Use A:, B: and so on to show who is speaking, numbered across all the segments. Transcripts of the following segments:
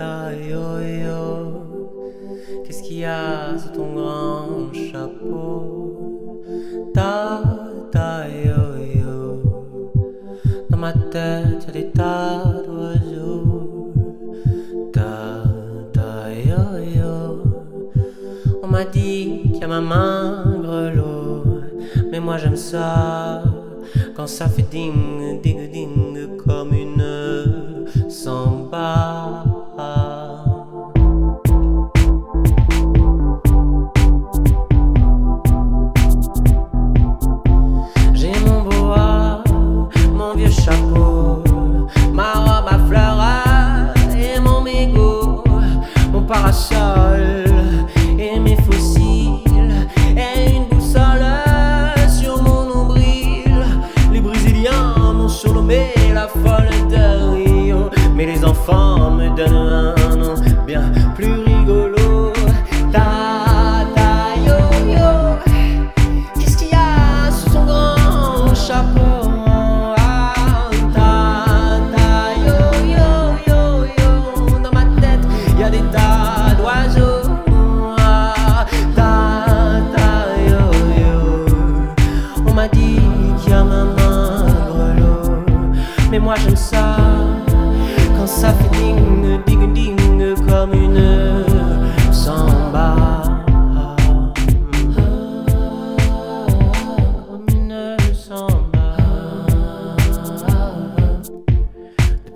A: ta yo yo. Qu'est-ce qu'il y a sous ton grand chapeau? Ta ta yo yo. Dans ma tête, y'a des tas d'oiseaux. Ta ta yo yo. On m'a dit qu'il y a ma main grelot, mais moi j'aime ça quand ça fait ding ding ding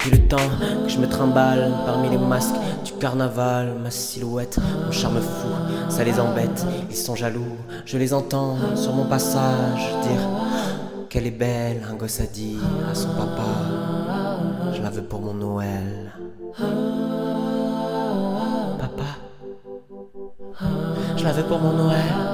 A: Depuis le temps que je me trimballe parmi les masques du carnaval, ma silhouette, mon charme fou, ça les embête, ils sont jaloux. Je les entends sur mon passage dire qu'elle est belle, un gosse a dit à son papa. Je la veux pour mon Noël. Papa, je la veux pour mon Noël.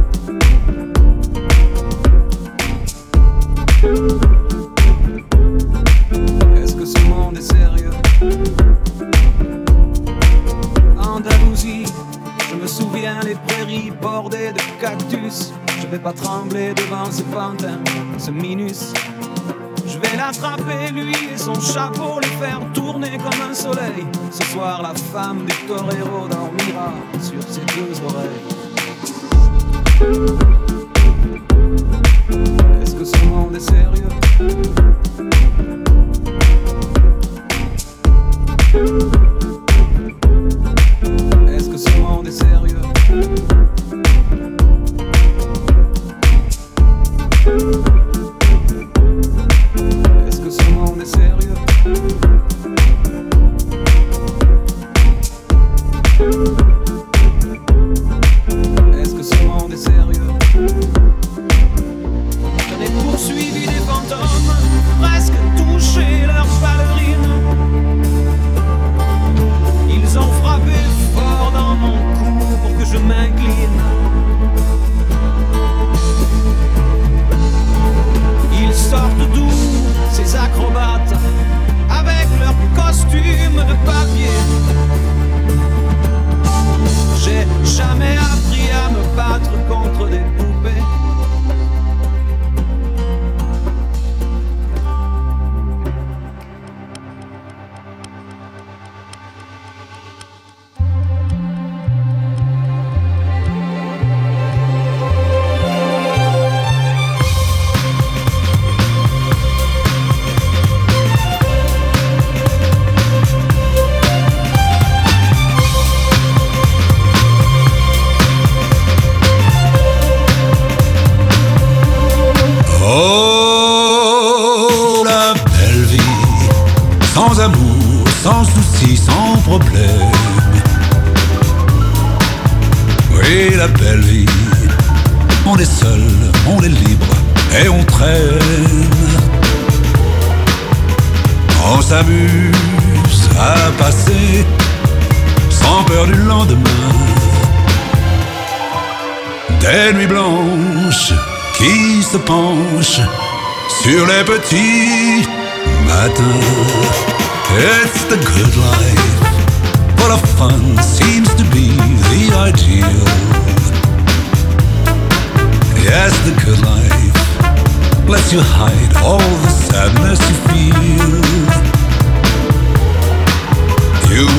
B: Ce ce minus. Je vais l'attraper, lui et son chapeau, le faire tourner comme un soleil. Ce soir, la femme du torero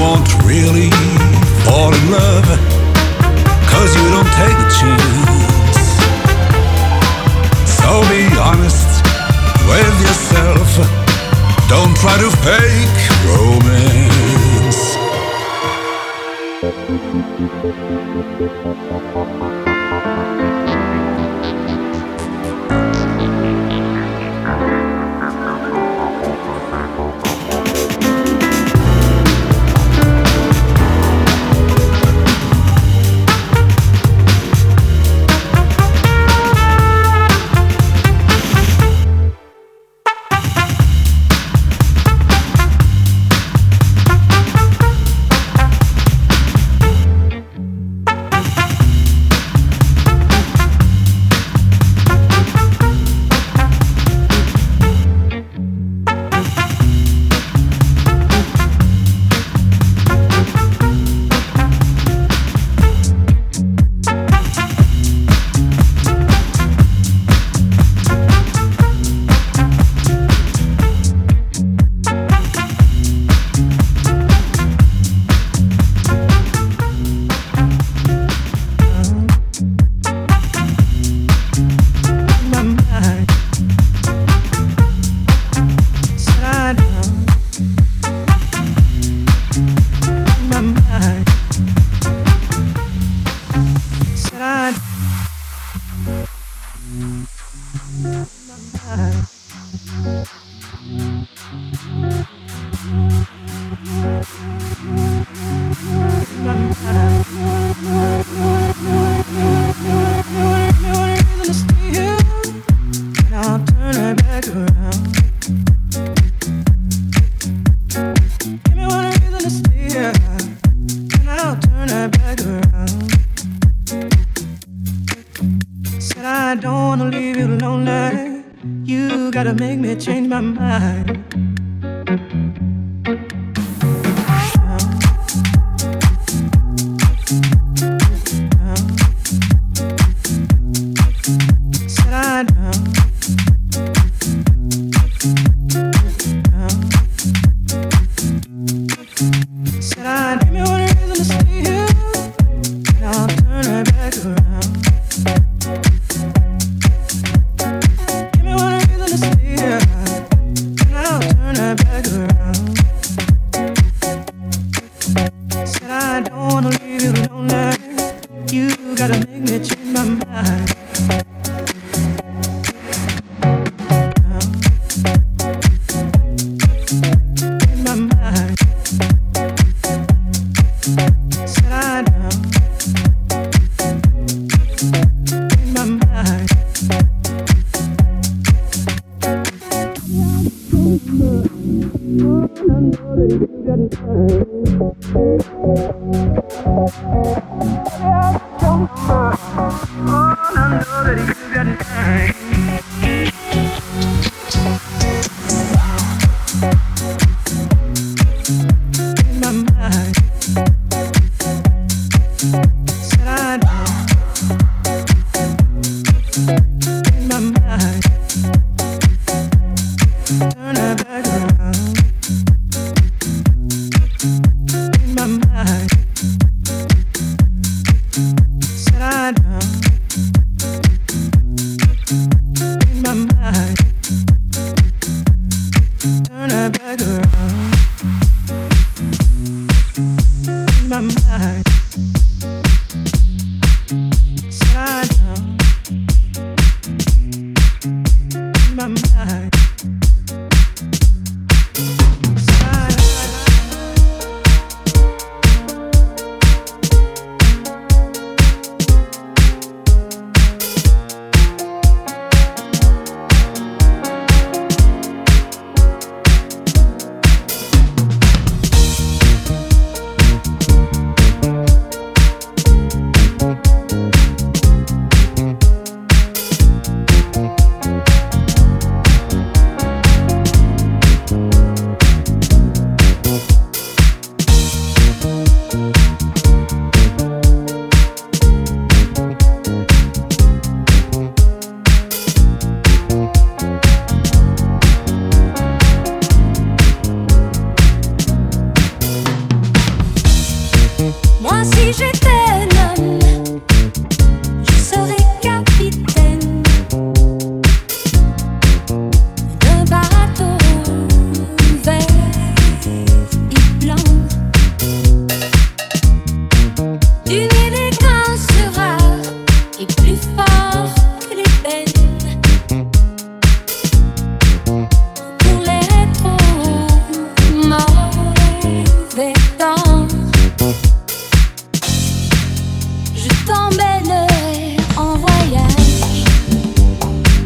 C: won't really fall in love Cause you don't take a chance. So be honest with yourself. Don't try to fake romance.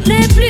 D: les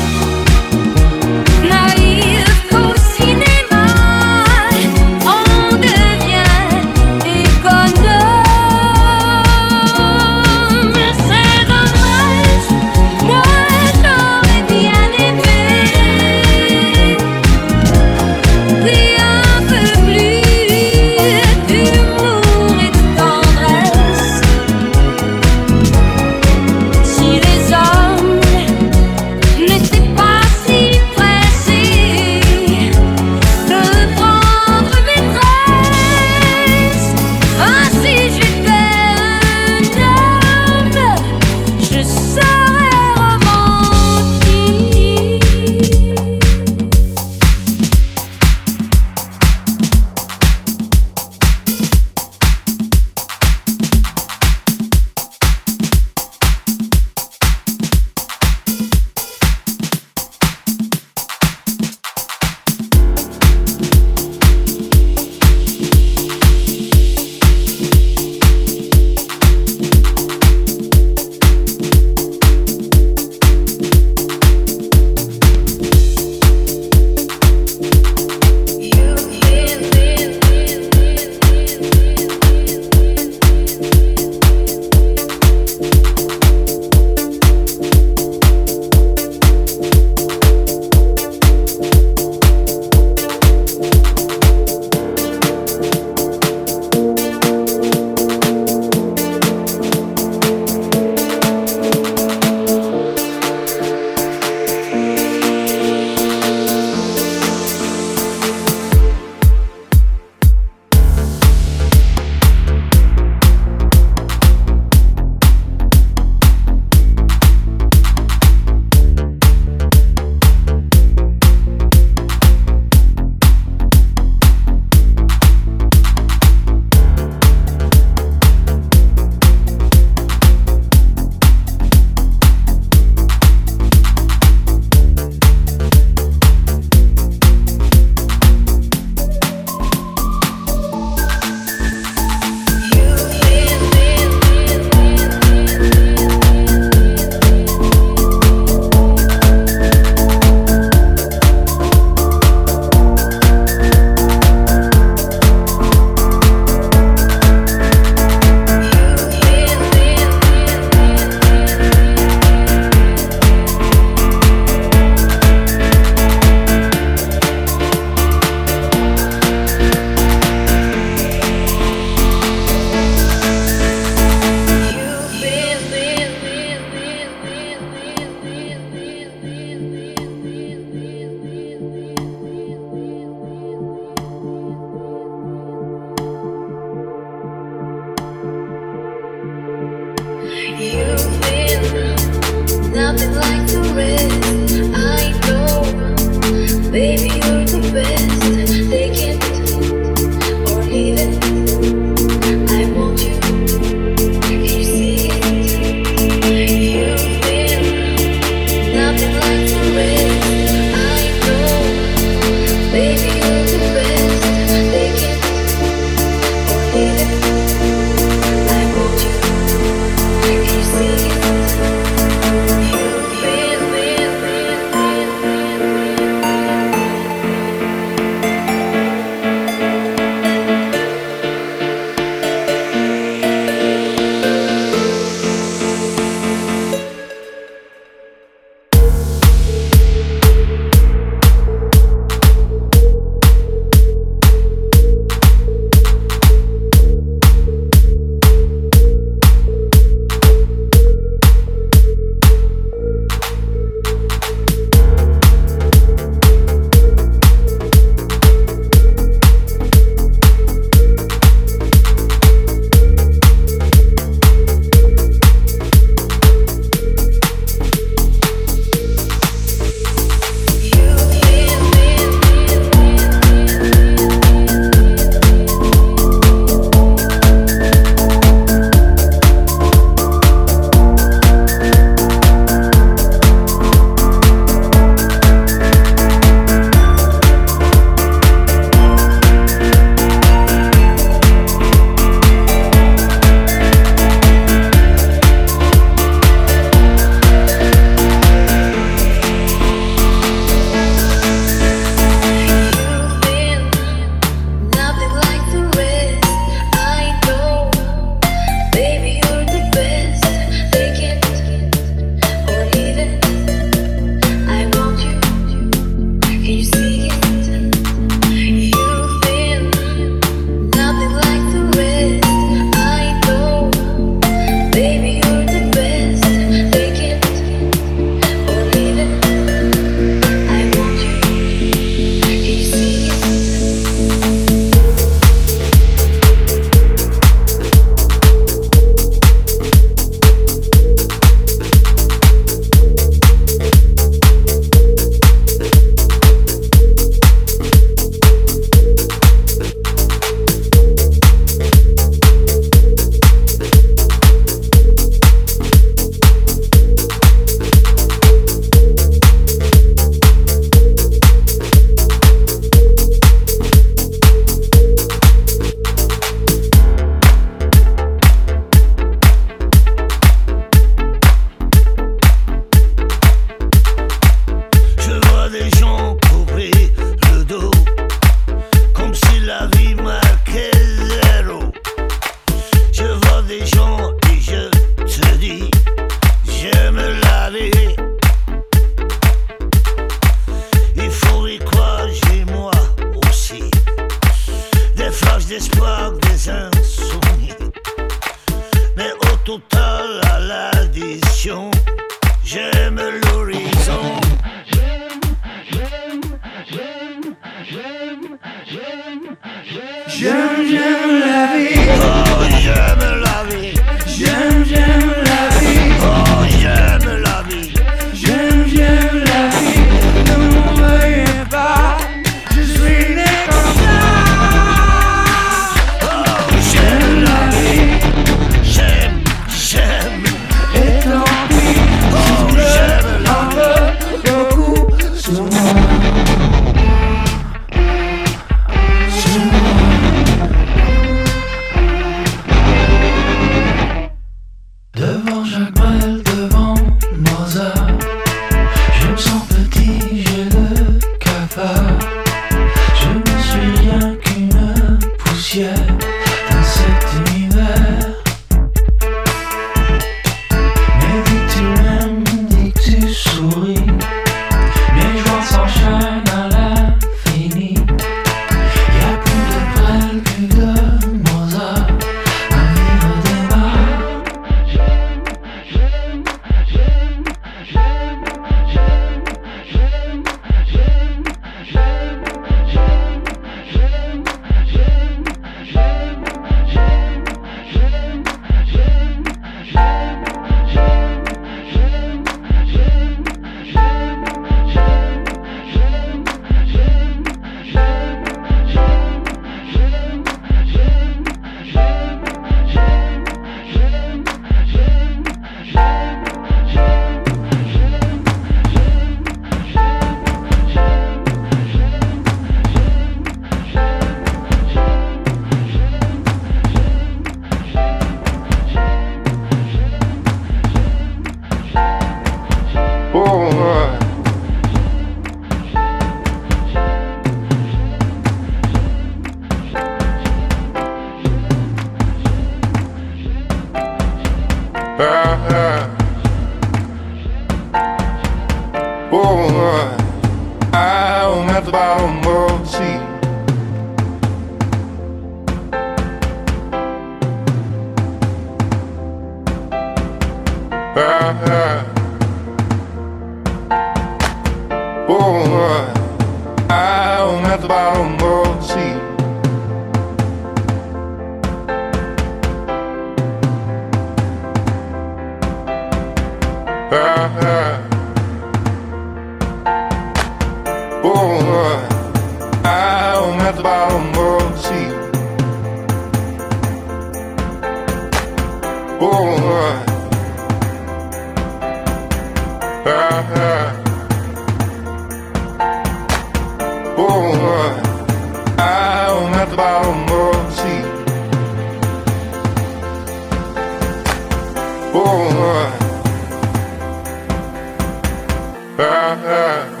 E: uh.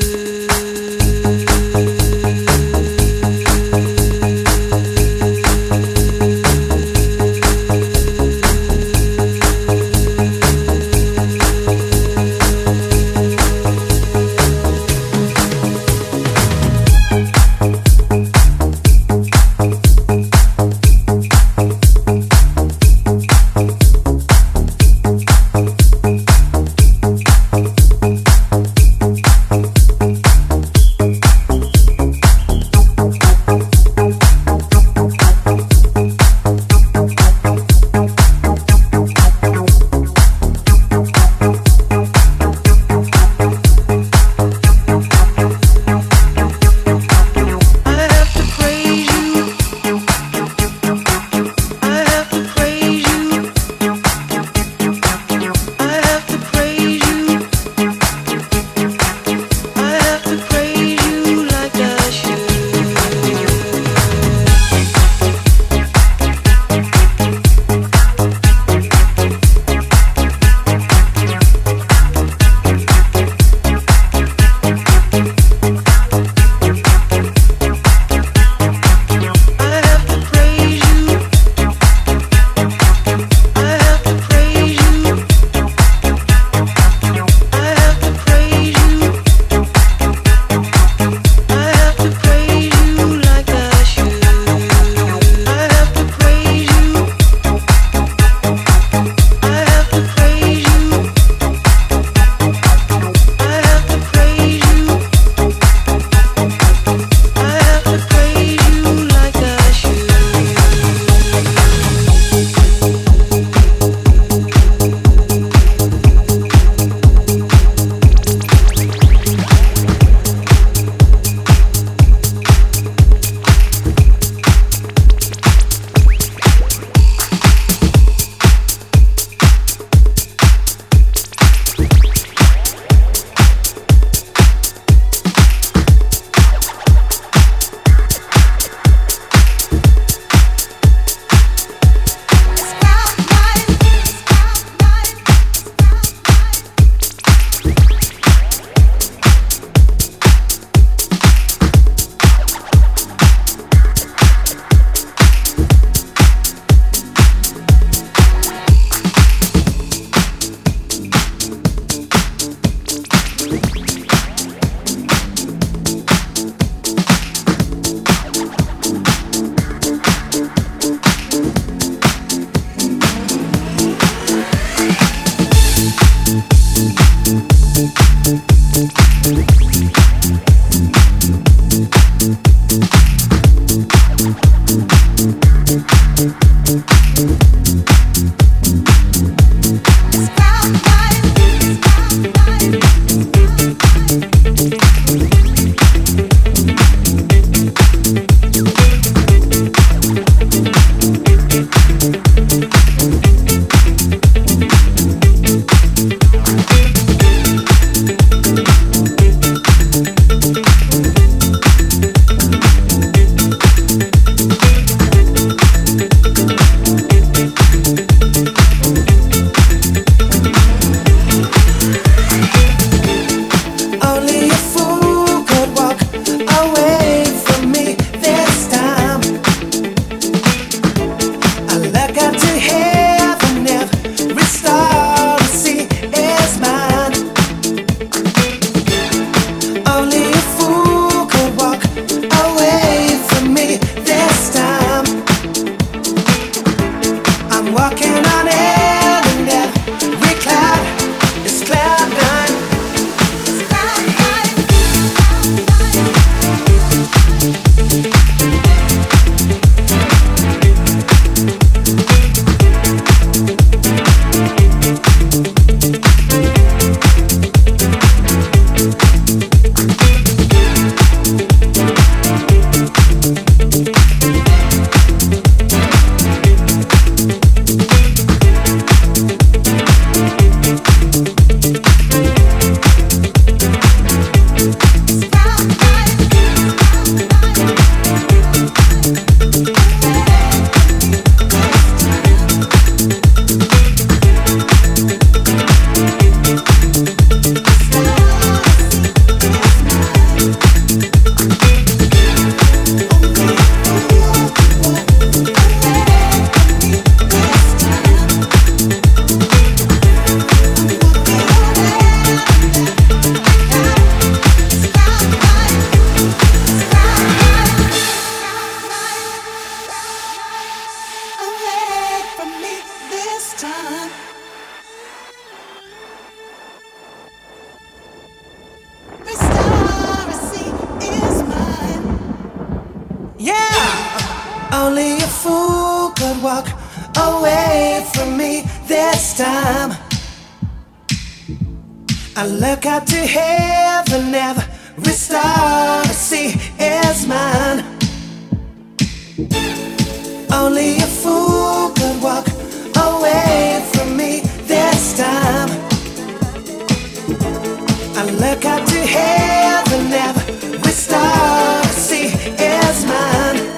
F: Only a fool could walk away from me this time. I look up to heaven, every star I see is mine. Only a fool could walk away from me this time. I look up to heaven, every star I see is mine.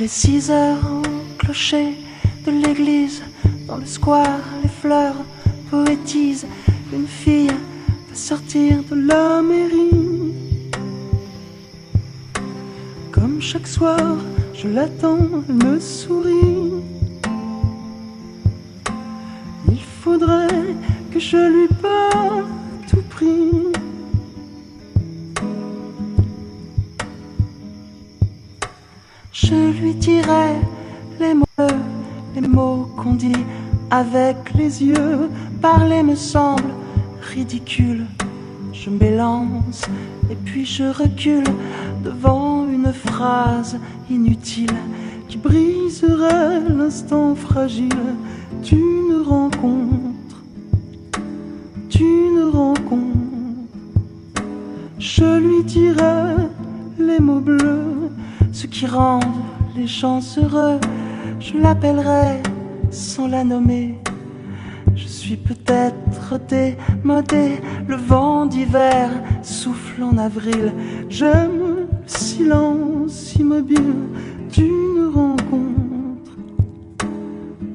G: Il est heures au clocher de l'église, dans le square, les fleurs poétisent. Une fille va sortir de la mairie. Comme chaque soir, je l'attends, elle me. Il faudrait que je lui parle à tout prix. Dirai les mots, les mots qu'on dit avec les yeux. Parler me semble ridicule. Je m'élance et puis je recule devant une phrase inutile qui briserait l'instant fragile les gens heureux. Je l'appellerai sans la nommer. Je suis peut-être démodé, le vent d'hiver souffle en avril. J'aime le silence immobile d'une rencontre,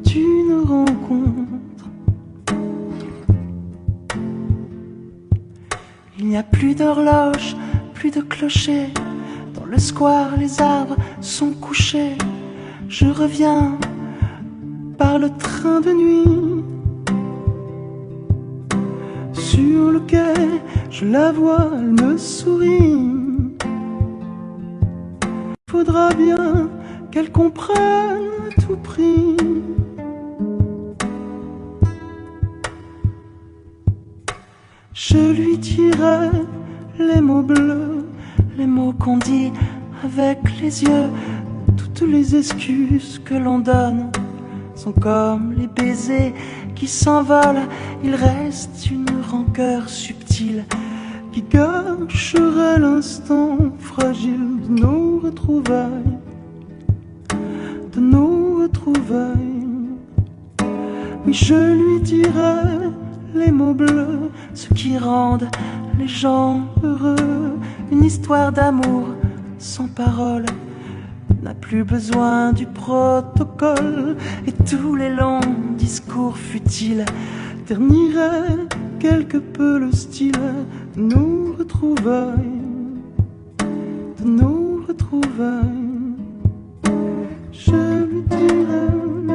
G: d'une rencontre. Il n'y a plus d'horloge, plus de clocher square, les arbres sont couchés. Je reviens par le train de nuit. Sur le quai, je la vois, elle me sourit. Faudra bien qu'elle comprenne à tout prix. Je lui dirai les mots bleus les mots qu'on dit avec les yeux, toutes les excuses que l'on donne sont comme les baisers qui s'envolent. Il reste une rancœur subtile qui gâcherait l'instant fragile de nos retrouvailles, de nos retrouvailles. Oui, je lui dirai les mots bleus, ce qui rendent les gens heureux, une histoire d'amour sans parole n'a plus besoin du protocole et tous les longs discours futiles terniraient quelque peu le style de nos retrouvailles, de nos retrouvailles. Je lui dirai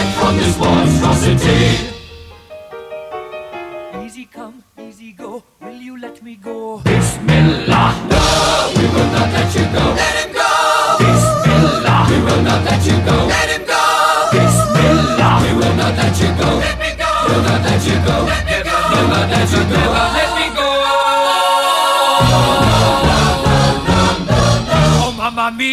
D: light from this monstrosity. Easy come, easy go, will you let me go? It's